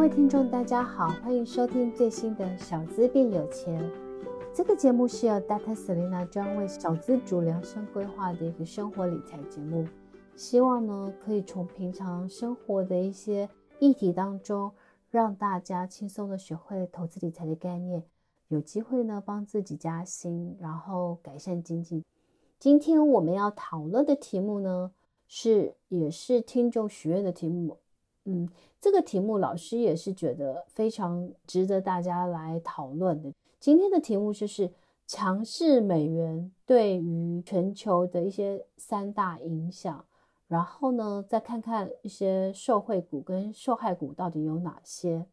各位听众，大家好，欢迎收听最新的《小资变有钱》。这个节目是由 Dr. Selena 专为小资主量身规划的一个生活理财节目，希望呢可以从平常生活的一些议题当中，让大家轻松的学会投资理财的概念，有机会呢帮自己加薪，然后改善经济。今天我们要讨论的题目呢，是也是听众许愿的题目。嗯，这个题目老师也是觉得非常值得大家来讨论的。今天的题目就是强势美元对于全球的一些三大影响，然后呢，再看看一些受惠股跟受害股到底有哪些。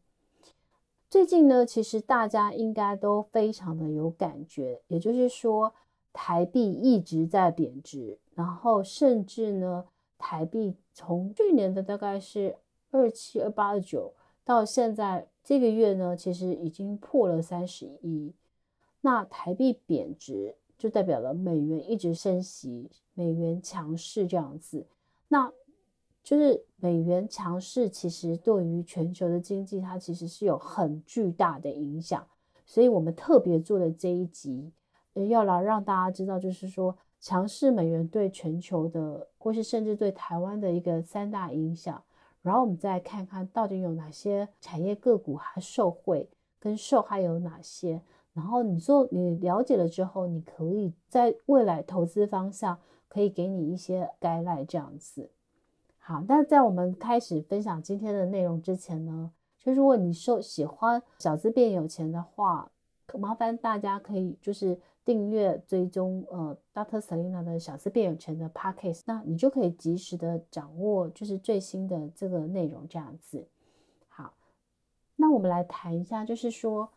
最近呢，其实大家应该都非常的有感觉，也就是说。台币一直在贬值，然后甚至呢，台币从去年的大概是二七、二八、二九，到现在这个月呢，其实已经破了三十一。那台币贬值就代表了美元一直升息，美元强势这样子。那就是美元强势，其实对于全球的经济，它其实是有很巨大的影响。所以我们特别做了这一集。要来让大家知道，就是说强势美元对全球的，或是甚至对台湾的一个三大影响。然后我们再看看到底有哪些产业个股还受惠，跟受害有哪些。然后你做你了解了之后，你可以在未来投资方向可以给你一些 guidance 这样子。好，那在我们开始分享今天的内容之前呢，就如果你受喜欢小资变有钱的话，可麻烦大家可以就是。订阅追踪呃 Dr. Selina 的小资变有钱的 Podcast，那你就可以及时的掌握就是最新的这个内容这样子。好，那我们来谈一下，就是说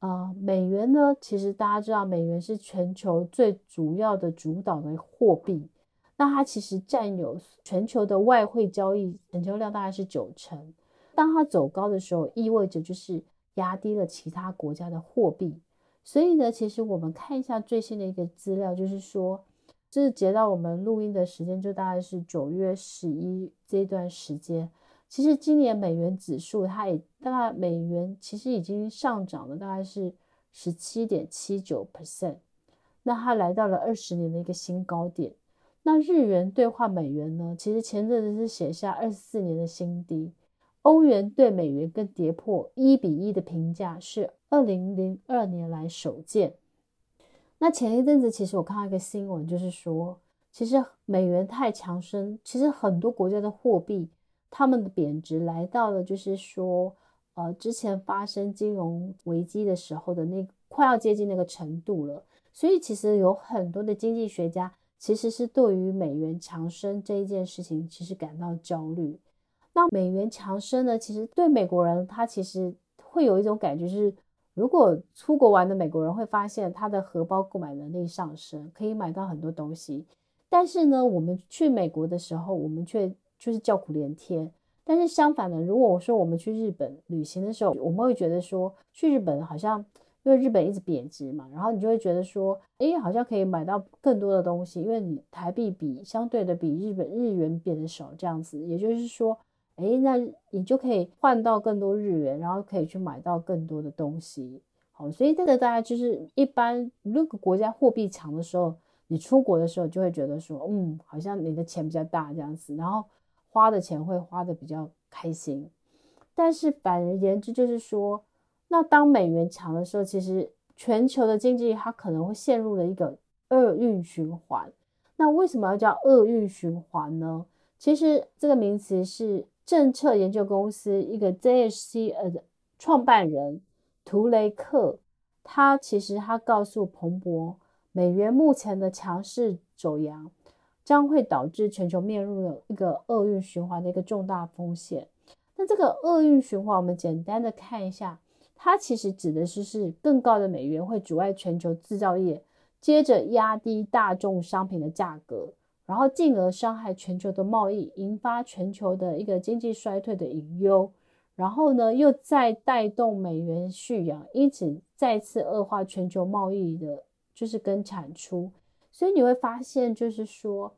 呃，美元呢，其实大家知道美元是全球最主要的主导的货币，那它其实占有全球的外汇交易成交量大概是九成。当它走高的时候，意味着就是压低了其他国家的货币。所以呢，其实我们看一下最新的一个资料，就是说，这是截到我们录音的时间，就大概是九月十一这段时间。其实今年美元指数它也大概美元其实已经上涨了，大概是十七点七九 percent，那它来到了二十年的一个新高点。那日元兑换美元呢，其实前阵子是写下二十四年的新低。欧元对美元更跌破一比一的评价是二零零二年来首见。那前一阵子，其实我看到一个新闻，就是说，其实美元太强升，其实很多国家的货币，他们的贬值来到了，就是说，呃，之前发生金融危机的时候的那快要接近那个程度了。所以，其实有很多的经济学家，其实是对于美元强升这一件事情，其实感到焦虑。那美元强升呢？其实对美国人，他其实会有一种感觉，是如果出国玩的美国人会发现他的荷包购买能力上升，可以买到很多东西。但是呢，我们去美国的时候，我们却就是叫苦连天。但是相反的，如果我说我们去日本旅行的时候，我们会觉得说去日本好像因为日本一直贬值嘛，然后你就会觉得说，诶，好像可以买到更多的东西，因为你台币比相对的比日本日元贬的少，这样子，也就是说。诶，那你就可以换到更多日元，然后可以去买到更多的东西。好，所以这个大家就是一般，如果国家货币强的时候，你出国的时候就会觉得说，嗯，好像你的钱比较大这样子，然后花的钱会花的比较开心。但是反而言之，就是说，那当美元强的时候，其实全球的经济它可能会陷入了一个厄运循环。那为什么要叫厄运循环呢？其实这个名词是。政策研究公司一个 JHC 呃创办人图雷克，他其实他告诉彭博，美元目前的强势走扬将会导致全球面临了一个厄运循环的一个重大风险。那这个厄运循环，我们简单的看一下，它其实指的是是更高的美元会阻碍全球制造业，接着压低大众商品的价格。然后进而伤害全球的贸易，引发全球的一个经济衰退的隐忧，然后呢，又再带动美元续扬，因此再次恶化全球贸易的，就是跟产出。所以你会发现，就是说，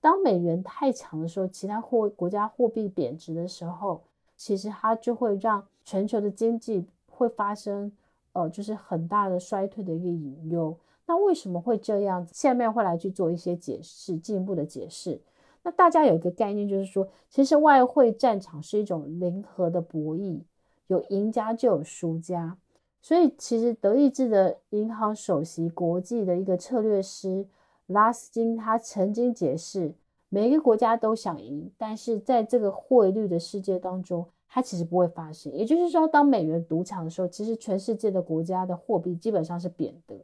当美元太强的时候，其他货国家货币贬值的时候，其实它就会让全球的经济会发生呃，就是很大的衰退的一个隐忧。那为什么会这样？下面会来去做一些解释，进一步的解释。那大家有一个概念，就是说，其实外汇战场是一种零和的博弈，有赢家就有输家。所以，其实德意志的银行首席国际的一个策略师拉斯金，他曾经解释，每一个国家都想赢，但是在这个汇率的世界当中，它其实不会发生。也就是说，当美元独强的时候，其实全世界的国家的货币基本上是贬的。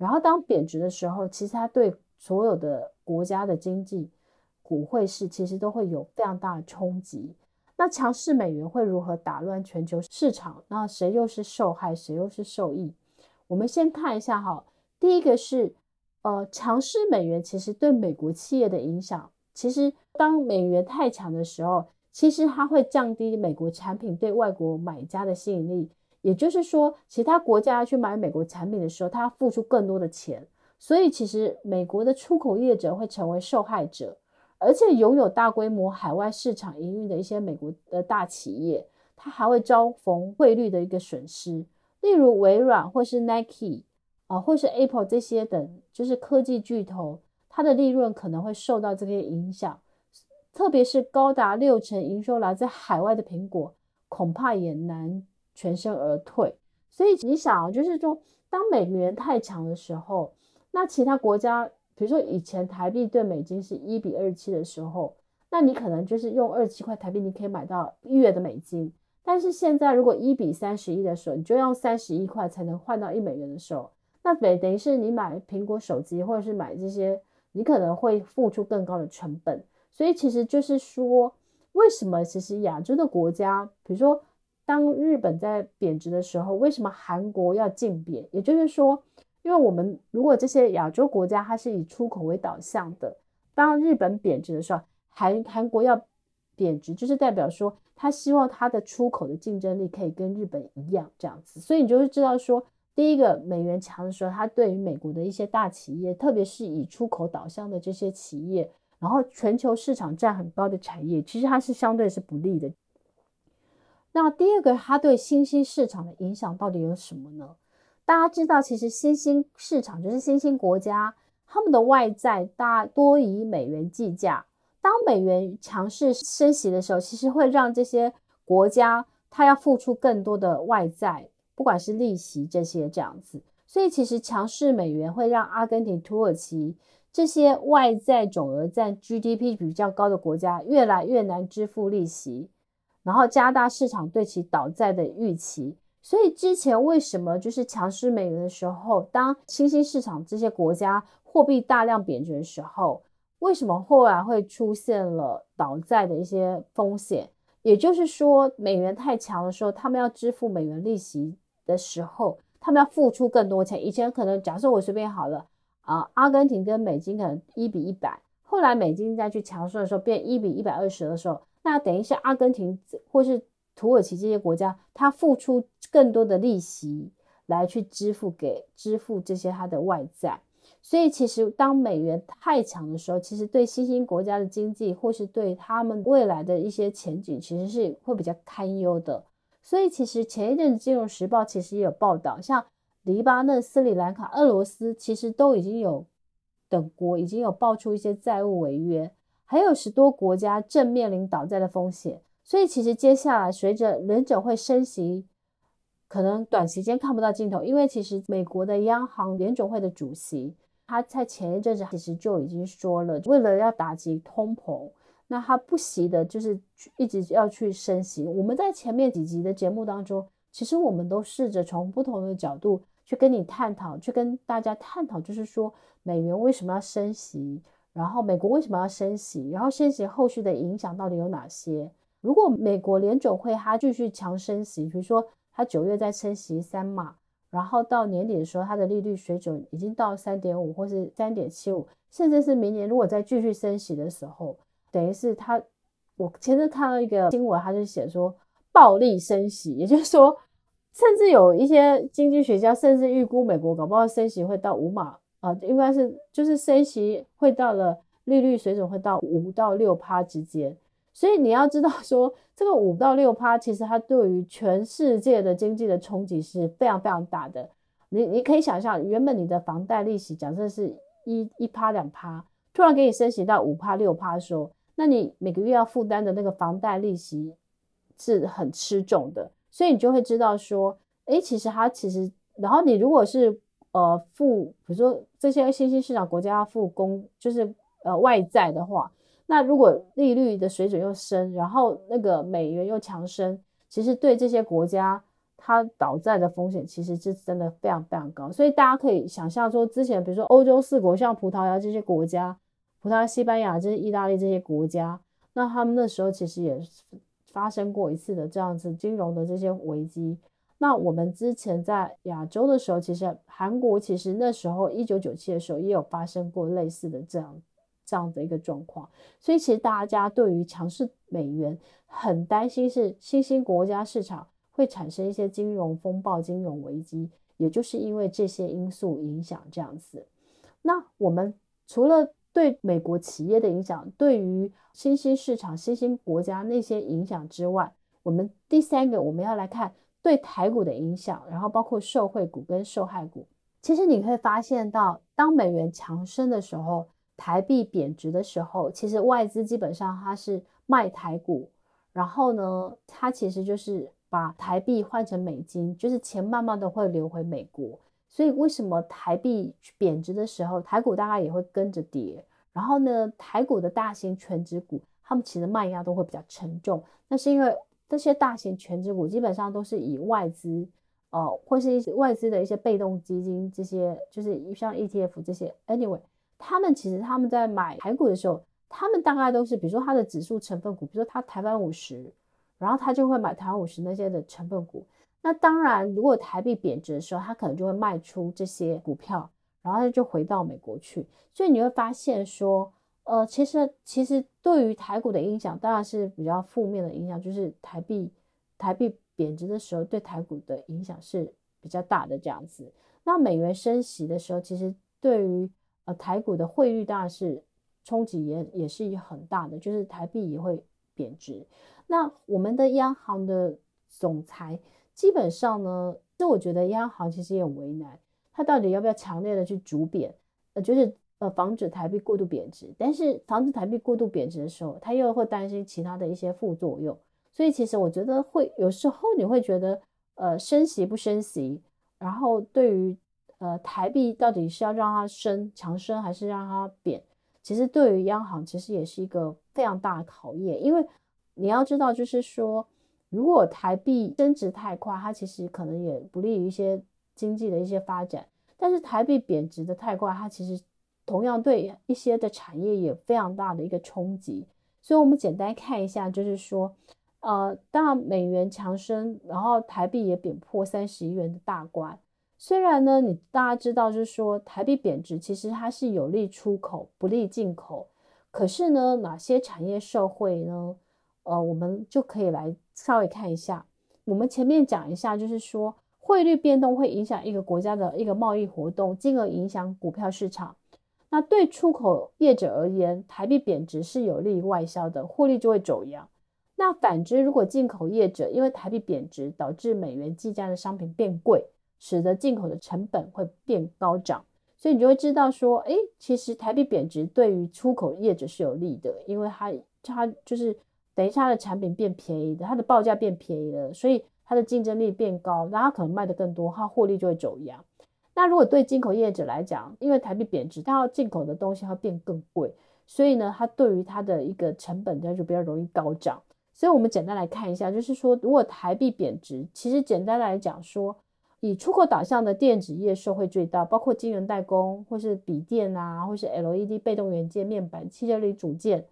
然后，当贬值的时候，其实它对所有的国家的经济、股汇市其实都会有非常大的冲击。那强势美元会如何打乱全球市场？那谁又是受害，谁又是受益？我们先看一下哈，第一个是，呃，强势美元其实对美国企业的影响，其实当美元太强的时候，其实它会降低美国产品对外国买家的吸引力。也就是说，其他国家去买美国产品的时候，它要付出更多的钱，所以其实美国的出口业者会成为受害者。而且拥有大规模海外市场营运的一些美国的大企业，它还会遭逢汇率的一个损失，例如微软或是 Nike 啊，或是 Apple 这些等，就是科技巨头，它的利润可能会受到这些影响。特别是高达六成营收来自海外的苹果，恐怕也难全身而退。所以你想啊，就是说，当美元太强的时候，那其他国家。比如说，以前台币对美金是一比二七的时候，那你可能就是用二七块台币，你可以买到一月的美金。但是现在，如果一比三十一的时候，你就用三十一块才能换到一美元的时候，那等等于是你买苹果手机或者是买这些，你可能会付出更高的成本。所以其实就是说，为什么其实亚洲的国家，比如说当日本在贬值的时候，为什么韩国要竞贬？也就是说。因为我们如果这些亚洲国家它是以出口为导向的，当日本贬值的时候，韩韩国要贬值，就是代表说他希望他的出口的竞争力可以跟日本一样这样子。所以你就会知道说，第一个美元强的时候，它对于美国的一些大企业，特别是以出口导向的这些企业，然后全球市场占很高的产业，其实它是相对是不利的。那第二个，它对新兴市场的影响到底有什么呢？大家知道，其实新兴市场就是新兴国家，他们的外债大多以美元计价。当美元强势升息的时候，其实会让这些国家它要付出更多的外债，不管是利息这些这样子。所以，其实强势美元会让阿根廷、土耳其这些外债总额占 GDP 比较高的国家越来越难支付利息，然后加大市场对其倒债的预期。所以之前为什么就是强势美元的时候，当新兴市场这些国家货币大量贬值的时候，为什么后来会出现了倒债的一些风险？也就是说，美元太强的时候，他们要支付美元利息的时候，他们要付出更多钱。以前可能假设我随便好了啊，阿根廷跟美金可能一比一百，后来美金再去强势的时候变一比一百二十的时候，那等于是阿根廷或是土耳其这些国家，他付出。更多的利息来去支付给支付这些它的外债，所以其实当美元太强的时候，其实对新兴国家的经济或是对他们未来的一些前景，其实是会比较堪忧的。所以其实前一阵子《金融时报》其实也有报道，像黎巴嫩、斯里兰卡、俄罗斯，其实都已经有等国已经有爆出一些债务违约，还有十多国家正面临倒债的风险。所以其实接下来随着联准会升息。可能短时间看不到尽头，因为其实美国的央行联准会的主席他在前一阵子其实就已经说了，为了要打击通膨，那他不惜的就是一直要去升息。我们在前面几集的节目当中，其实我们都试着从不同的角度去跟你探讨，去跟大家探讨，就是说美元为什么要升息，然后美国为什么要升息，然后升息后续的影响到底有哪些？如果美国联准会它继续强升息，比如说。它九月再升息三码，然后到年底的时候，它的利率水准已经到三点五或是三点七五，甚至是明年如果再继续升息的时候，等于是它，我前阵看到一个新闻，它就写说暴力升息，也就是说，甚至有一些经济学家甚至预估美国搞不好升息会到五码啊，应该是就是升息会到了利率水准会到五到六趴之间，所以你要知道说，这个五到六趴，其实它对于全世界的经济的冲击是非常非常大的。你你可以想象，原本你的房贷利息假设是一一趴两趴，突然给你升息到五趴六趴的时候，那你每个月要负担的那个房贷利息是很吃重的。所以你就会知道说，诶，其实它其实，然后你如果是呃付，比如说这些新兴市场国家要付公，就是呃外债的话。那如果利率的水准又升，然后那个美元又强升，其实对这些国家它倒债的风险其实是真的非常非常高。所以大家可以想象说，之前比如说欧洲四国，像葡萄牙这些国家，葡萄牙、西班牙、这些意大利这些国家，那他们那时候其实也发生过一次的这样子金融的这些危机。那我们之前在亚洲的时候，其实韩国其实那时候一九九七的时候也有发生过类似的这样。这样的一个状况，所以其实大家对于强势美元很担心，是新兴国家市场会产生一些金融风暴、金融危机，也就是因为这些因素影响这样子。那我们除了对美国企业的影响，对于新兴市场、新兴国家那些影响之外，我们第三个我们要来看对台股的影响，然后包括受惠股跟受害股。其实你会发现到，当美元强升的时候，台币贬值的时候，其实外资基本上它是卖台股，然后呢，它其实就是把台币换成美金，就是钱慢慢的会流回美国。所以为什么台币贬值的时候，台股大概也会跟着跌？然后呢，台股的大型全值股，他们其实卖压都会比较沉重。那是因为这些大型权值股基本上都是以外资，呃，或是一些外资的一些被动基金，这些就是像 ETF 这些，anyway。他们其实他们在买台股的时候，他们大概都是，比如说它的指数成分股，比如说它台湾五十，然后他就会买台湾五十那些的成分股。那当然，如果台币贬值的时候，他可能就会卖出这些股票，然后他就回到美国去。所以你会发现说，呃，其实其实对于台股的影响，当然是比较负面的影响，就是台币台币贬值的时候，对台股的影响是比较大的这样子。那美元升息的时候，其实对于呃，台股的汇率当然是冲击也也是很大的，就是台币也会贬值。那我们的央行的总裁基本上呢，就我觉得央行其实也很为难，他到底要不要强烈的去逐贬，呃，就是呃防止台币过度贬值。但是防止台币过度贬值的时候，他又会担心其他的一些副作用。所以其实我觉得会有时候你会觉得，呃，升息不升息，然后对于。呃，台币到底是要让它升强升，还是让它贬？其实对于央行，其实也是一个非常大的考验。因为你要知道，就是说，如果台币升值太快，它其实可能也不利于一些经济的一些发展。但是台币贬值的太快，它其实同样对一些的产业也非常大的一个冲击。所以，我们简单看一下，就是说，呃，当然美元强升，然后台币也贬破三十亿元的大关。虽然呢，你大家知道，就是说台币贬值，其实它是有利出口，不利进口。可是呢，哪些产业受惠呢？呃，我们就可以来稍微看一下。我们前面讲一下，就是说汇率变动会影响一个国家的一个贸易活动，进而影响股票市场。那对出口业者而言，台币贬值是有利于外销的，获利就会走扬。那反之，如果进口业者因为台币贬值导致美元计价的商品变贵，使得进口的成本会变高涨，所以你就会知道说，哎，其实台币贬值对于出口业者是有利的，因为它它就是等于它的产品变便宜的，它的报价变便宜了，所以它的竞争力变高，那它可能卖得更多，它获利就会走扬。那如果对进口业者来讲，因为台币贬值，它要进口的东西要变更贵，所以呢，它对于它的一个成本它就比较容易高涨。所以我们简单来看一下，就是说，如果台币贬值，其实简单来讲说。以出口导向的电子业受惠最大，包括晶圆代工，或是笔电啊，或是 LED 被动元件、面板、汽车零组件。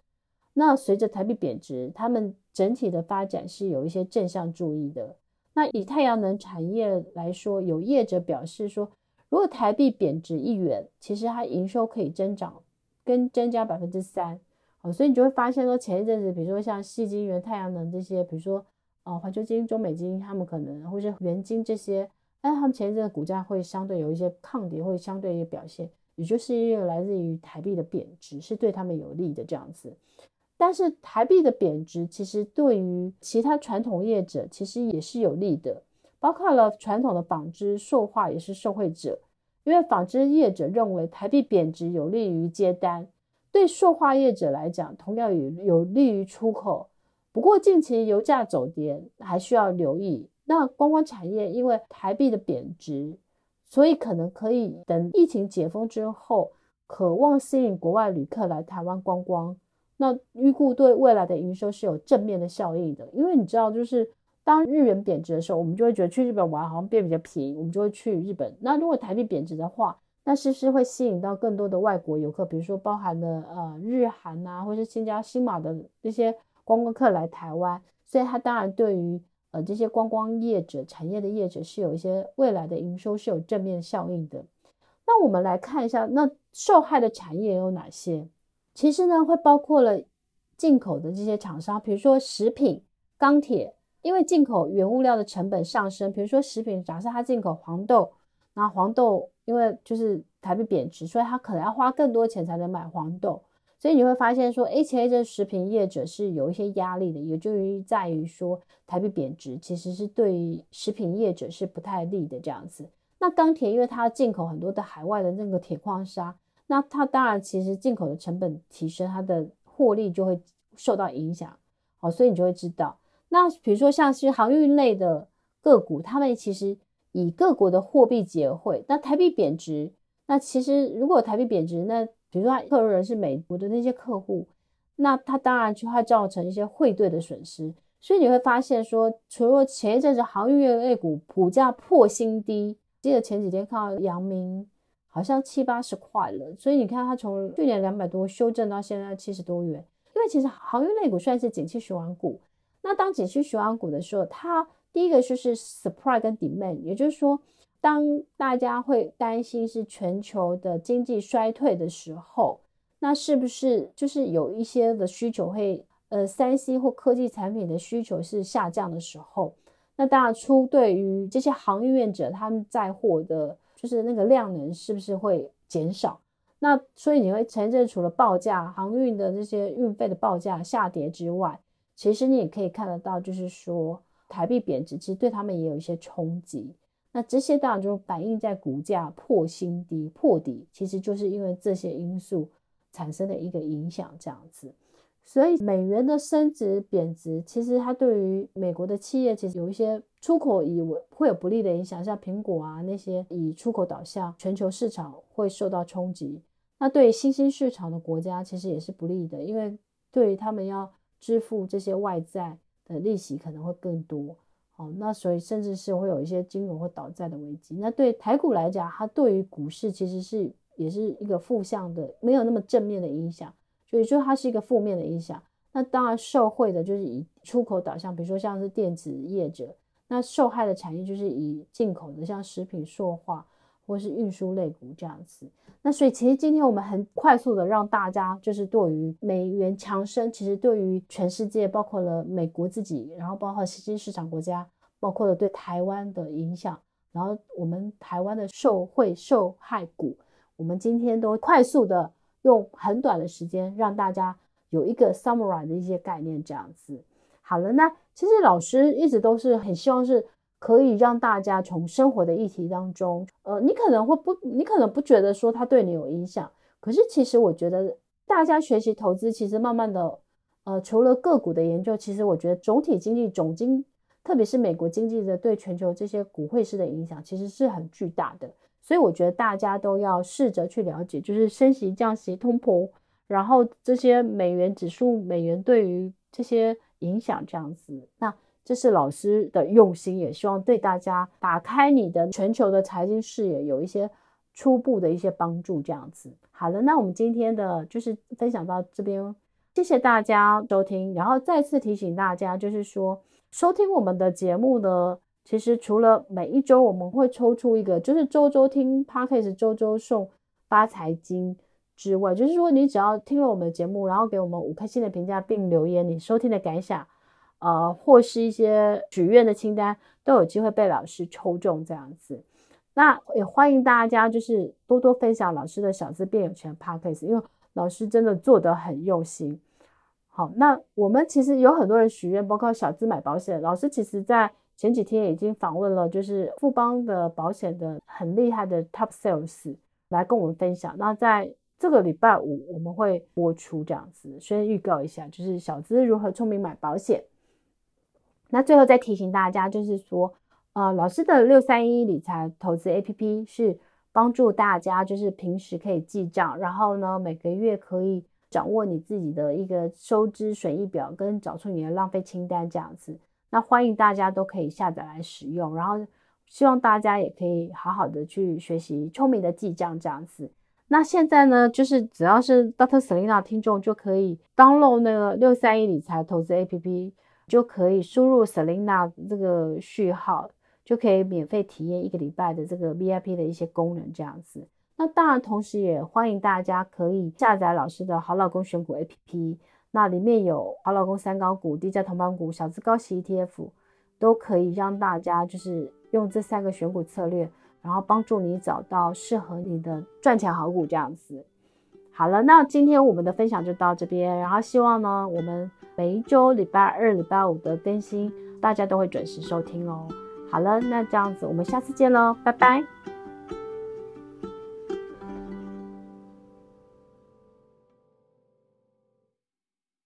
那随着台币贬值，他们整体的发展是有一些正向注意的。那以太阳能产业来说，有业者表示说，如果台币贬值一元，其实它营收可以增长跟增加百分之三。哦，所以你就会发现说，前一阵子，比如说像细晶圆、太阳能这些，比如说呃环球晶、中美晶，他们可能或是元晶这些。但他们前一阵的股价会相对有一些抗跌，会相对一些表现，也就是因为来自于台币的贬值是对他们有利的这样子。但是台币的贬值其实对于其他传统业者其实也是有利的，包括了传统的纺织、塑化也是受惠者。因为纺织业者认为台币贬值有利于接单，对塑化业者来讲同样也有利于出口。不过近期油价走跌，还需要留意。那观光产业因为台币的贬值，所以可能可以等疫情解封之后，渴望吸引国外旅客来台湾观光。那预估对未来的营收是有正面的效应的，因为你知道，就是当日元贬值的时候，我们就会觉得去日本玩好像变比较便宜，我们就会去日本。那如果台币贬值的话，那是不是会吸引到更多的外国游客？比如说包含了呃日韩啊，或是新加新马的这些观光客来台湾，所以它当然对于呃这些观光业者、产业的业者是有一些未来的营收是有正面效应的。那我们来看一下，那受害的产业有哪些？其实呢，会包括了进口的这些厂商，比如说食品、钢铁，因为进口原物料的成本上升。比如说食品，假设它进口黄豆，那黄豆因为就是台币贬值，所以它可能要花更多钱才能买黄豆。所以你会发现说，而且这食品业者是有一些压力的，也就于在于说台币贬值，其实是对于食品业者是不太利的这样子。那钢铁，因为它进口很多的海外的那个铁矿砂。那它当然，其实进口的成本提升，它的获利就会受到影响，好，所以你就会知道，那比如说像是航运类的个股，他们其实以各国的货币结汇，那台币贬值，那其实如果台币贬值，那比如说他客人是美国的那些客户，那他当然就会造成一些汇兑的损失，所以你会发现说，除了前一阵子航运类股股价破新低，记得前几天看到阳明。好像七八十块了，所以你看它从去年两百多修正到现在七十多元。因为其实航运类股算是景气循环股，那当景气循环股的时候，它第一个就是 supply 跟 demand，也就是说，当大家会担心是全球的经济衰退的时候，那是不是就是有一些的需求会呃三 C 或科技产品的需求是下降的时候，那当然出对于这些航运业者他们在货的。就是那个量能是不是会减少？那所以你会前阵除了报价航运的这些运费的报价下跌之外，其实你也可以看得到，就是说台币贬值其实对他们也有一些冲击。那这些当然就反映在股价破新低破底，其实就是因为这些因素产生的一个影响，这样子。所以美元的升值贬值，其实它对于美国的企业其实有一些出口以为会有不利的影响，像苹果啊那些以出口导向，全球市场会受到冲击。那对新兴市场的国家其实也是不利的，因为对于他们要支付这些外债的利息可能会更多。好，那所以甚至是会有一些金融会倒债的危机。那对台股来讲，它对于股市其实是也是一个负向的，没有那么正面的影响。所以说它是一个负面的影响，那当然受惠的就是以出口导向，比如说像是电子业者，那受害的产业就是以进口的，像食品、塑化或是运输类股这样子。那所以其实今天我们很快速的让大家就是对于美元强升，其实对于全世界，包括了美国自己，然后包括新兴市场国家，包括了对台湾的影响，然后我们台湾的受惠受害股，我们今天都快速的。用很短的时间让大家有一个 summarize 的一些概念，这样子。好了，那其实老师一直都是很希望是可以让大家从生活的议题当中，呃，你可能会不，你可能不觉得说它对你有影响，可是其实我觉得大家学习投资，其实慢慢的，呃，除了个股的研究，其实我觉得总体经济总经，特别是美国经济的对全球这些股汇市的影响，其实是很巨大的。所以我觉得大家都要试着去了解，就是升息、降息、通膨，然后这些美元指数、美元对于这些影响这样子。那这是老师的用心，也希望对大家打开你的全球的财经视野，有一些初步的一些帮助这样子。好了，那我们今天的就是分享到这边，谢谢大家收听。然后再次提醒大家，就是说收听我们的节目呢。其实除了每一周我们会抽出一个，就是周周听 Podcast，周周送发财金之外，就是说你只要听了我们的节目，然后给我们五颗星的评价，并留言你收听的感想，呃，或是一些许愿的清单，都有机会被老师抽中这样子。那也欢迎大家就是多多分享老师的小资变有钱 Podcast，因为老师真的做得很用心。好，那我们其实有很多人许愿，包括小资买保险。老师其实在前几天已经访问了，就是富邦的保险的很厉害的 Top Sales 来跟我们分享。那在这个礼拜五我们会播出这样子，先预告一下，就是小资如何聪明买保险。那最后再提醒大家，就是说，呃，老师的六三一理财投资 APP 是帮助大家，就是平时可以记账，然后呢，每个月可以。掌握你自己的一个收支损益表，跟找出你的浪费清单这样子，那欢迎大家都可以下载来使用，然后希望大家也可以好好的去学习聪明的记账这样子。那现在呢，就是只要是 Dr. Selena 听众就可以 download 那个六三一理财投资 APP，就可以输入 Selina 这个序号，就可以免费体验一个礼拜的这个 VIP 的一些功能这样子。那当然，同时也欢迎大家可以下载老师的好老公选股 APP，那里面有好老公三高股、低价同伴股、小资高息 ETF，都可以让大家就是用这三个选股策略，然后帮助你找到适合你的赚钱好股这样子。好了，那今天我们的分享就到这边，然后希望呢，我们每一周礼拜二、礼拜五的更新，大家都会准时收听哦。好了，那这样子，我们下次见喽，拜拜。